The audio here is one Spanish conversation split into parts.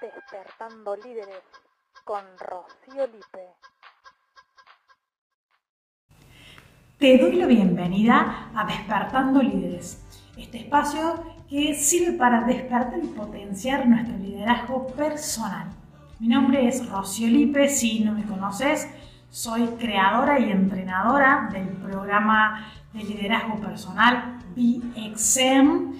Despertando Líderes con Rocío Lipe. Te doy la bienvenida a Despertando Líderes, este espacio que sirve para despertar y potenciar nuestro liderazgo personal. Mi nombre es Rocío Lipe, si no me conoces, soy creadora y entrenadora del programa de liderazgo personal BXM,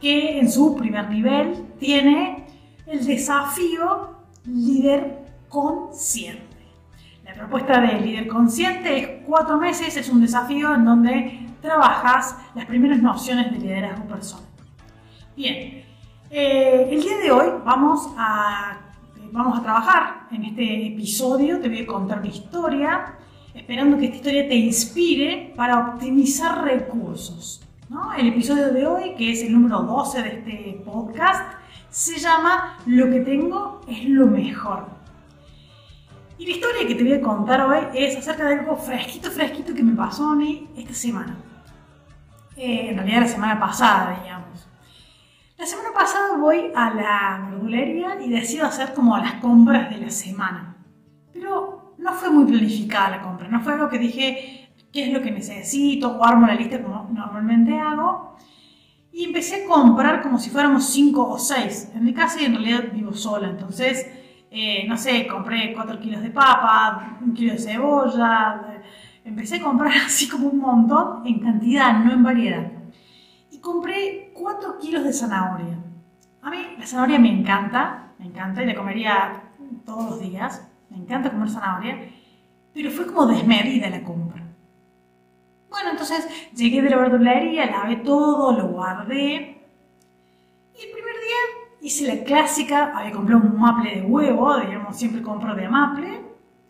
que en su primer nivel tiene el desafío líder consciente. La propuesta de líder consciente es cuatro meses, es un desafío en donde trabajas las primeras nociones de liderazgo personal. Bien, eh, el día de hoy vamos a, vamos a trabajar en este episodio, te voy a contar una historia, esperando que esta historia te inspire para optimizar recursos. El episodio de hoy, que es el número 12 de este podcast, se llama Lo que tengo es lo mejor. Y la historia que te voy a contar hoy es acerca de algo fresquito, fresquito que me pasó a mí esta semana. Eh, en realidad la semana pasada, digamos. La semana pasada voy a la verdulería y decido hacer como las compras de la semana. Pero no fue muy planificada la compra, no fue algo que dije qué es lo que necesito o armo la lista como normalmente hago y empecé a comprar como si fuéramos cinco o seis. En mi casa y en realidad vivo sola, entonces, eh, no sé, compré 4 kilos de papa, un kilo de cebolla, empecé a comprar así como un montón en cantidad, no en variedad. Y compré 4 kilos de zanahoria. A mí la zanahoria me encanta, me encanta y la comería todos los días, me encanta comer zanahoria, pero fue como desmedida la compra. Bueno, entonces llegué de la verdulería, lavé todo, lo guardé. Y el primer día hice la clásica, había comprado un maple de huevo, digamos, siempre compro de maple.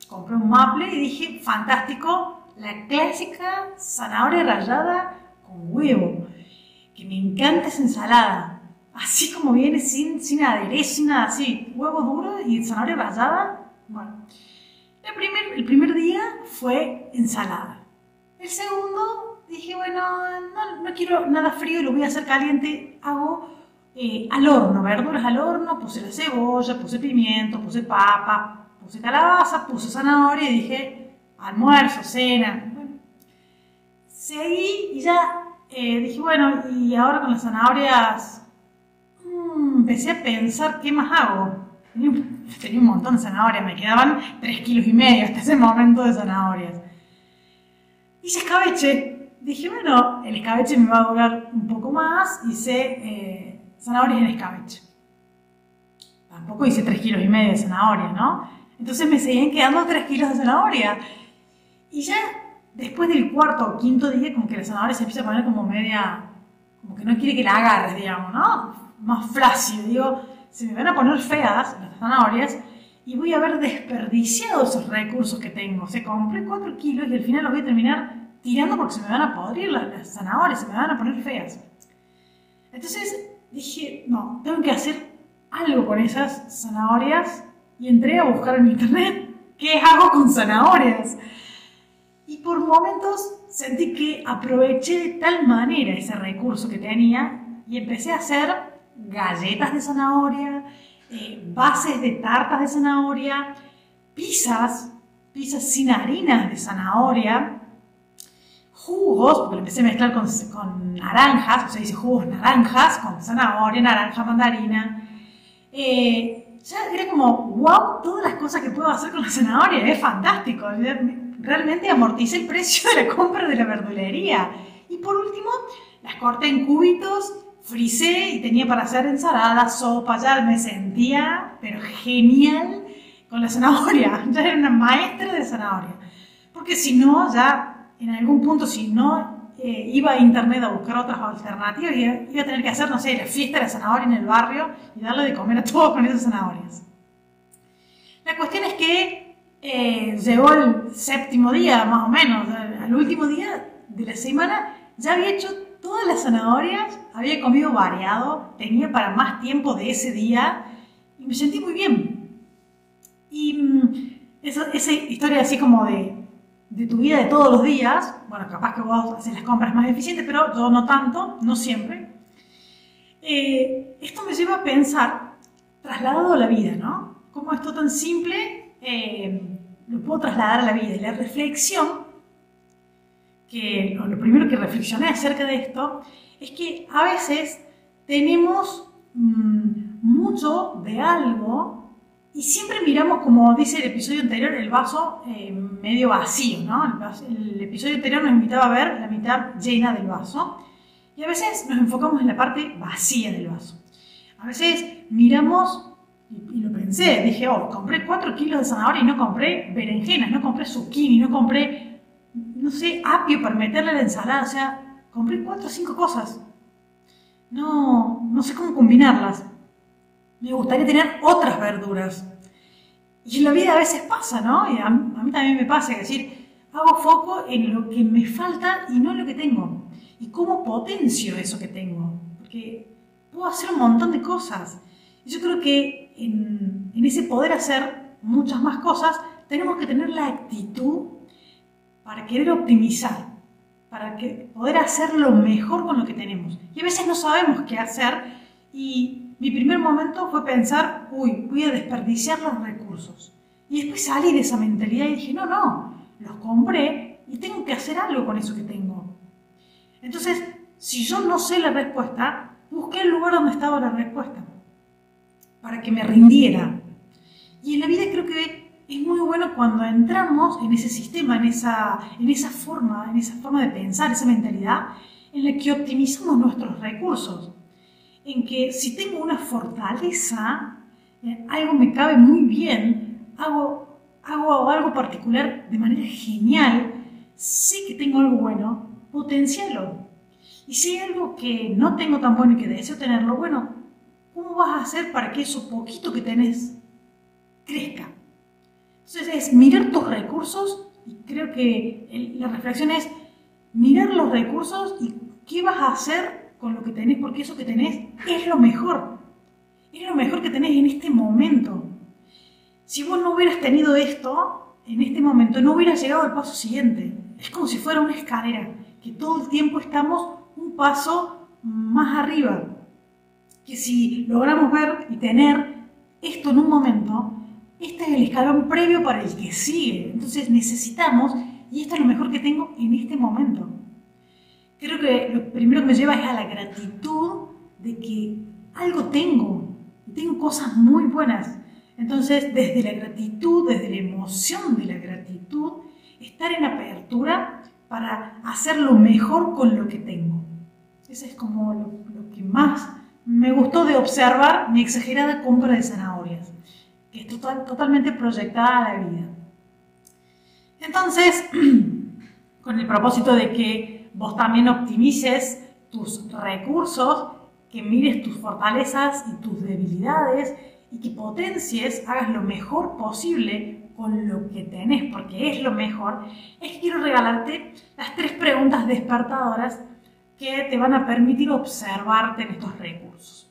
Compré un maple y dije, fantástico, la clásica zanahoria rallada con huevo. Que me encanta esa ensalada. Así como viene, sin, sin aderezo, sin nada así. Huevo duro y zanahoria rallada. Bueno, el primer, el primer día fue ensalada. El segundo, dije, bueno, no, quiero nada frío, lo voy a hacer caliente. Hago eh, al horno, verduras al horno, puse la cebolla, puse pimiento, puse papa, puse calabaza, puse zanahoria y dije, almuerzo, cena. Bueno, seguí y ya eh, dije, bueno, y ahora con las zanahorias, mm, empecé a pensar qué más hago. Tenía un, tenía un montón de zanahorias, me quedaban 3 kilos y medio hasta ese momento de zanahorias. Hice escabeche. Dije, bueno, el escabeche me va a durar un poco más. Hice eh, zanahorias en escabeche. Tampoco hice 3 kilos y medio de zanahoria, ¿no? Entonces me seguían quedando 3 kilos de zanahoria. Y ya después del cuarto o quinto día, como que la zanahoria se empieza a poner como media, como que no quiere que la agarres, digamos, ¿no? Más flácido. Digo, se me van a poner feas las zanahorias y voy a haber desperdiciado esos recursos que tengo. O sea, compré 4 kilos y al final los voy a terminar tirando porque se me van a podrir las, zanahorias, se me van a poner feas. Entonces dije, no, tengo que hacer algo con esas zanahorias y entré a buscar en internet qué hago con zanahorias. Y por momentos sentí que aproveché de tal manera ese recurso que tenía y empecé a hacer galletas de zanahoria, eh, bases de tartas de zanahoria, pizzas, pizzas sin harinas de zanahoria, jugos, porque lo empecé a mezclar con, naranjas, o sea, dice jugos naranjas, con zanahoria, naranja, mandarina. Eh, ya era como, wow, todas las cosas que puedo hacer con la zanahoria, es fantástico. Realmente amorticé el precio de la compra de la verdulería. Y por último, las corté en cubitos frisé y tenía para hacer ensalada, sopa, ya me sentía, pero genial con la zanahoria. Ya era una maestra de zanahoria. Porque si no, ya en algún punto, si no eh, iba a internet a buscar otras alternativas, iba, a tener que hacer, no sé, la fiesta de la zanahoria en el barrio y darle de comer a todos con esas zanahorias. La cuestión es que eh, llegó el séptimo día, más o menos, al último día de la semana, ya había hecho todas las zanahorias, había comido variado, tenía para más tiempo de ese día y me sentí muy bien. Y mm, esa, historia así como de, tu vida de todos los días, bueno, capaz que vos haces las compras más eficientes, pero yo no tanto, no siempre. Eh, esto me lleva a pensar trasladado a la vida, ¿no? Como esto tan simple eh, lo puedo trasladar a la vida. Y la reflexión, que lo primero que reflexioné acerca de esto, es que a veces tenemos mm, mucho de algo y siempre miramos, como dice el episodio anterior, el vaso eh, medio vacío, ¿no? El, el, episodio anterior nos invitaba a ver la mitad llena del vaso y a veces nos enfocamos en la parte vacía del vaso. A veces miramos, y, lo pensé, dije, oh, compré 4 kilos de zanahoria y no compré berenjenas, no compré zucchini, no compré, no sé, apio para meterle la ensalada, o sea, compré 4 o 5 cosas. No, no sé cómo combinarlas. Me gustaría tener otras verduras. Y en la vida a veces pasa, ¿no? A, mí también me pasa, es decir, hago foco en lo que me falta y no en lo que tengo. Y cómo potencio eso que tengo. Porque puedo hacer un montón de cosas. Y yo creo que en, en ese poder hacer muchas más cosas, tenemos que tener la actitud para querer optimizar, para que, poder hacer lo mejor con lo que tenemos. Y a veces no sabemos qué hacer y mi primer momento fue pensar, uy, voy a desperdiciar los recursos. Y después salí de esa mentalidad y dije, no, no, los compré y tengo que hacer algo con eso que tengo. Entonces, si yo no sé la respuesta, busqué el lugar donde estaba la respuesta, para que me rindiera. Y en la vida creo que es muy bueno cuando entramos en ese sistema, en esa, en esa forma, en esa forma de pensar, esa mentalidad, en la que optimizamos nuestros recursos. En que si tengo una fortaleza, eh, algo me cabe muy bien, hago, hago algo particular de manera genial, sé que tengo algo bueno, potencialo. Y si hay algo que no tengo tan bueno y que deseo tenerlo, bueno, ¿cómo vas a hacer para que eso poquito que tenés crezca? Entonces es mirar tus recursos y creo que la reflexión es mirar los recursos y qué vas a hacer con lo que tenés, porque eso que tenés es lo mejor. Es lo mejor que tenés en este momento. Si vos no hubieras tenido esto, en este momento no hubieras llegado al paso siguiente. Es como si fuera una escalera, que todo el tiempo estamos un paso más arriba. Que si logramos ver y tener esto en un momento, este es el escalón previo para el que sigue. Entonces necesitamos, y esto es lo mejor que tengo en este momento. Creo que lo primero que me lleva es a la gratitud de que algo tengo, tengo cosas muy buenas. Entonces, desde la gratitud, desde la emoción de la gratitud, estar en apertura para hacer lo mejor con lo que tengo. Ese es como lo, que más me gustó de observar mi exagerada compra de zanahorias es totalmente proyectada a la vida. Entonces, con el propósito de que vos también optimices tus recursos, que mires tus fortalezas y tus debilidades y que potencies, hagas lo mejor posible con lo que tenés, porque es lo mejor, es que quiero regalarte las tres preguntas despertadoras que te van a permitir observarte en estos recursos.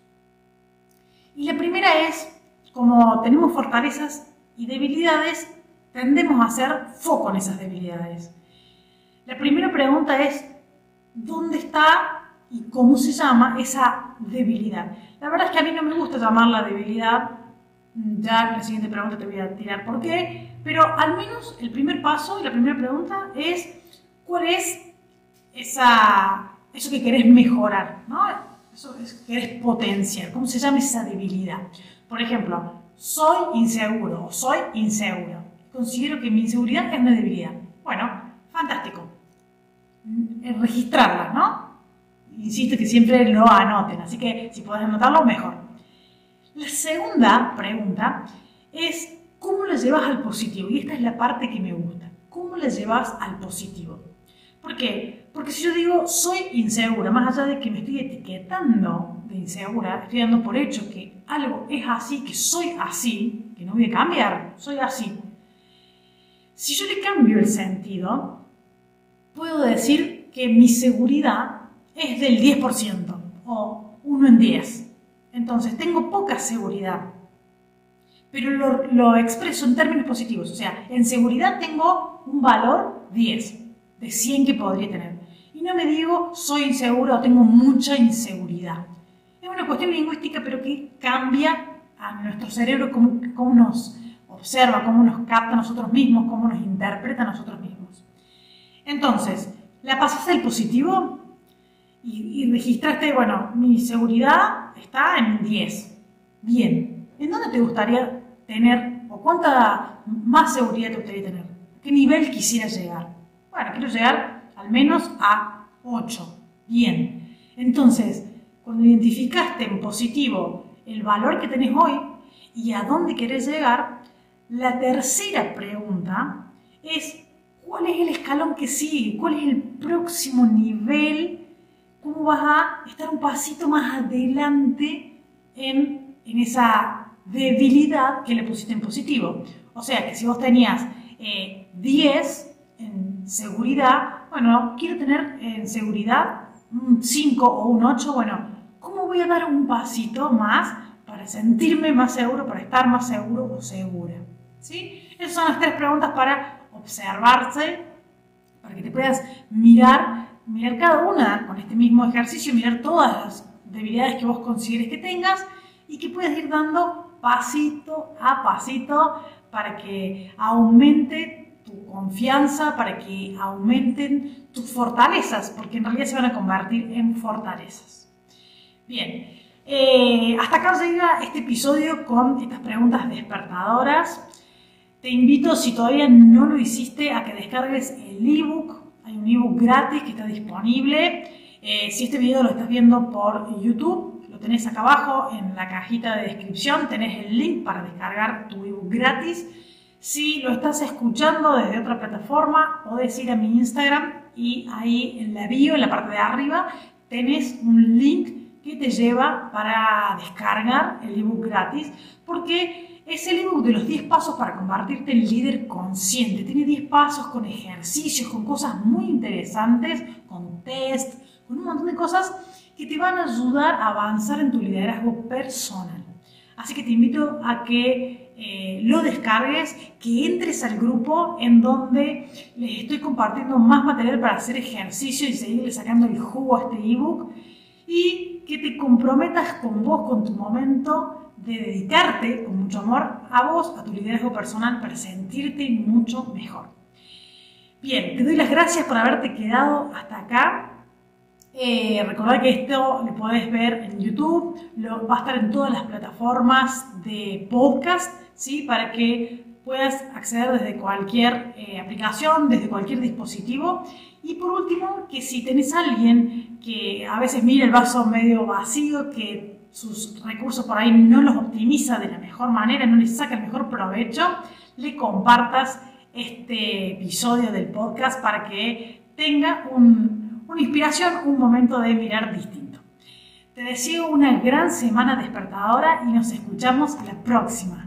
Y la primera es, como tenemos fortalezas y debilidades, tendemos a hacer foco en esas debilidades. La primera pregunta es, ¿dónde está y cómo se llama esa debilidad? La verdad es que a mí no me gusta llamarla debilidad, ya en la siguiente pregunta te voy a tirar por qué, pero al menos el primer paso y la primera pregunta es, ¿cuál es esa, eso que querés mejorar? ¿no? Eso que querés potenciar, ¿cómo se llama esa debilidad? Por ejemplo, soy inseguro o soy inseguro. Considero que mi inseguridad es una debilidad. Bueno, fantástico. Mm, registrarla, ¿no? Insisto que siempre lo anoten, así que si podés anotarlo, mejor. La segunda pregunta es, ¿cómo la llevas al positivo? Y esta es la parte que me gusta. ¿Cómo la llevas al positivo? ¿Por qué? Porque si yo digo soy insegura, más allá de que me estoy etiquetando de insegura, estoy dando por hecho que algo es así, que soy así, que no voy a cambiar, soy así. Si yo le cambio el sentido, puedo decir que mi seguridad es del 10% o 1 en 10. Entonces tengo poca seguridad, pero lo, lo expreso en términos positivos. O sea, en seguridad tengo un valor 10 de 100 que podría tener. Y no me digo soy inseguro o tengo mucha inseguridad. Es una cuestión lingüística, pero que cambia a nuestro cerebro, cómo, nos observa, cómo nos capta a nosotros mismos, cómo nos interpreta a nosotros mismos. Entonces, la pasaste el positivo y, y registraste, bueno, mi seguridad está en 10. Bien, ¿en dónde te gustaría tener o cuánta más seguridad te gustaría tener? ¿Qué nivel quisieras llegar? Bueno, quiero llegar al menos a 8. Bien, entonces, cuando identificaste en positivo el valor que tenés hoy y a dónde querés llegar, la tercera pregunta es cuál es el escalón que sigue, cuál es el próximo nivel, cómo vas a estar un pasito más adelante en, en esa debilidad que le pusiste en positivo. O sea que si vos tenías 10 eh, en seguridad, bueno, quiero tener en seguridad un 5 o un 8, bueno, ¿cómo voy a dar un pasito más para sentirme más seguro, para estar más seguro o segura? ¿Sí? Esas son las tres preguntas para observarse, para que te puedas mirar, mirar cada una con este mismo ejercicio, mirar todas las debilidades que vos consideres que tengas y que puedas ir dando pasito a pasito para que aumente tu confianza, para que aumenten tus fortalezas, porque en realidad se van a convertir en fortalezas. Bien, eh, hasta acá llega este episodio con estas preguntas despertadoras. Te invito, si todavía no lo hiciste, a que descargues el ebook. Hay un ebook gratis que está disponible. Eh, si este video lo estás viendo por YouTube, lo tenés acá abajo en la cajita de descripción. Tenés el link para descargar tu ebook gratis. Si lo estás escuchando desde otra plataforma, podés ir a mi Instagram y ahí en la bio, en la parte de arriba, tenés un link que te lleva para descargar el ebook gratis. Porque es el ebook de los 10 pasos para convertirte en líder consciente. Tiene 10 pasos con ejercicios, con cosas muy interesantes, con test, con un montón de cosas que te van a ayudar a avanzar en tu liderazgo personal. Así que te invito a que eh, lo descargues, que entres al grupo en donde les estoy compartiendo más material para hacer ejercicio y seguirle sacando el jugo a este ebook y que te comprometas con vos, con tu momento de dedicarte con mucho amor a vos, a tu liderazgo personal, para sentirte mucho mejor. Bien, te doy las gracias por haberte quedado hasta acá. Eh, recordad que esto lo podés ver en YouTube, lo, va a estar en todas las plataformas de podcast, ¿sí? Para que puedas acceder desde cualquier eh, aplicación, desde cualquier dispositivo. Y por último, que si tenés alguien que a veces mira el vaso medio vacío, que sus recursos por ahí no los optimiza de la mejor manera, no les saca el mejor provecho, le compartas este episodio del podcast para que tenga una inspiración, un momento de mirar distinto. Te deseo una gran semana despertadora y nos escuchamos la próxima.